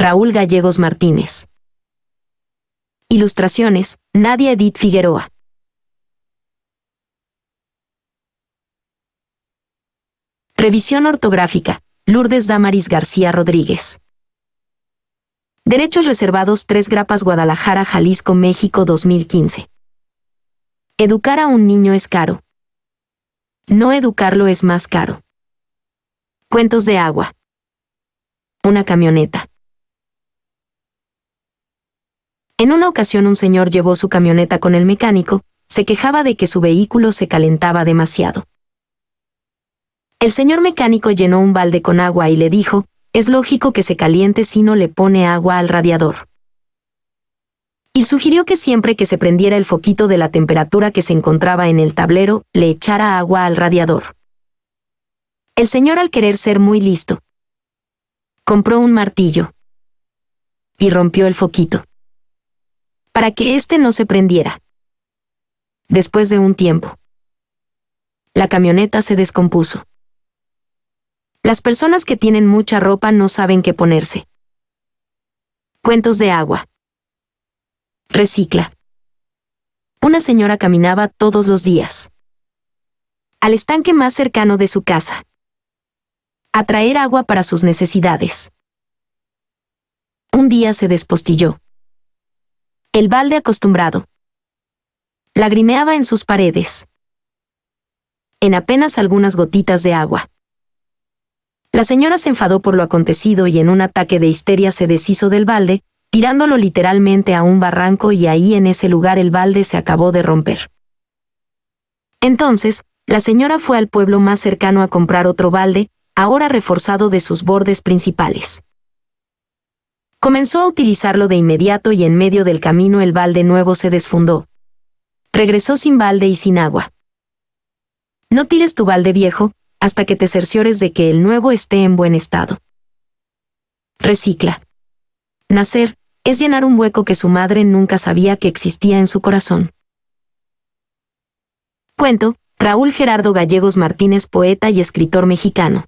Raúl Gallegos Martínez. Ilustraciones, Nadia Edith Figueroa. Revisión ortográfica, Lourdes Damaris García Rodríguez. Derechos reservados 3 Grapas Guadalajara, Jalisco, México 2015. Educar a un niño es caro. No educarlo es más caro. Cuentos de agua. Una camioneta. En una ocasión un señor llevó su camioneta con el mecánico, se quejaba de que su vehículo se calentaba demasiado. El señor mecánico llenó un balde con agua y le dijo, es lógico que se caliente si no le pone agua al radiador. Y sugirió que siempre que se prendiera el foquito de la temperatura que se encontraba en el tablero, le echara agua al radiador. El señor al querer ser muy listo, compró un martillo y rompió el foquito para que éste no se prendiera. Después de un tiempo, la camioneta se descompuso. Las personas que tienen mucha ropa no saben qué ponerse. Cuentos de agua. Recicla. Una señora caminaba todos los días. Al estanque más cercano de su casa. A traer agua para sus necesidades. Un día se despostilló. El balde acostumbrado. Lagrimeaba en sus paredes. En apenas algunas gotitas de agua. La señora se enfadó por lo acontecido y en un ataque de histeria se deshizo del balde, tirándolo literalmente a un barranco y ahí en ese lugar el balde se acabó de romper. Entonces, la señora fue al pueblo más cercano a comprar otro balde, ahora reforzado de sus bordes principales. Comenzó a utilizarlo de inmediato y en medio del camino el balde nuevo se desfundó. Regresó sin balde y sin agua. No tires tu balde viejo, hasta que te cerciores de que el nuevo esté en buen estado. Recicla. Nacer es llenar un hueco que su madre nunca sabía que existía en su corazón. Cuento, Raúl Gerardo Gallegos Martínez, poeta y escritor mexicano.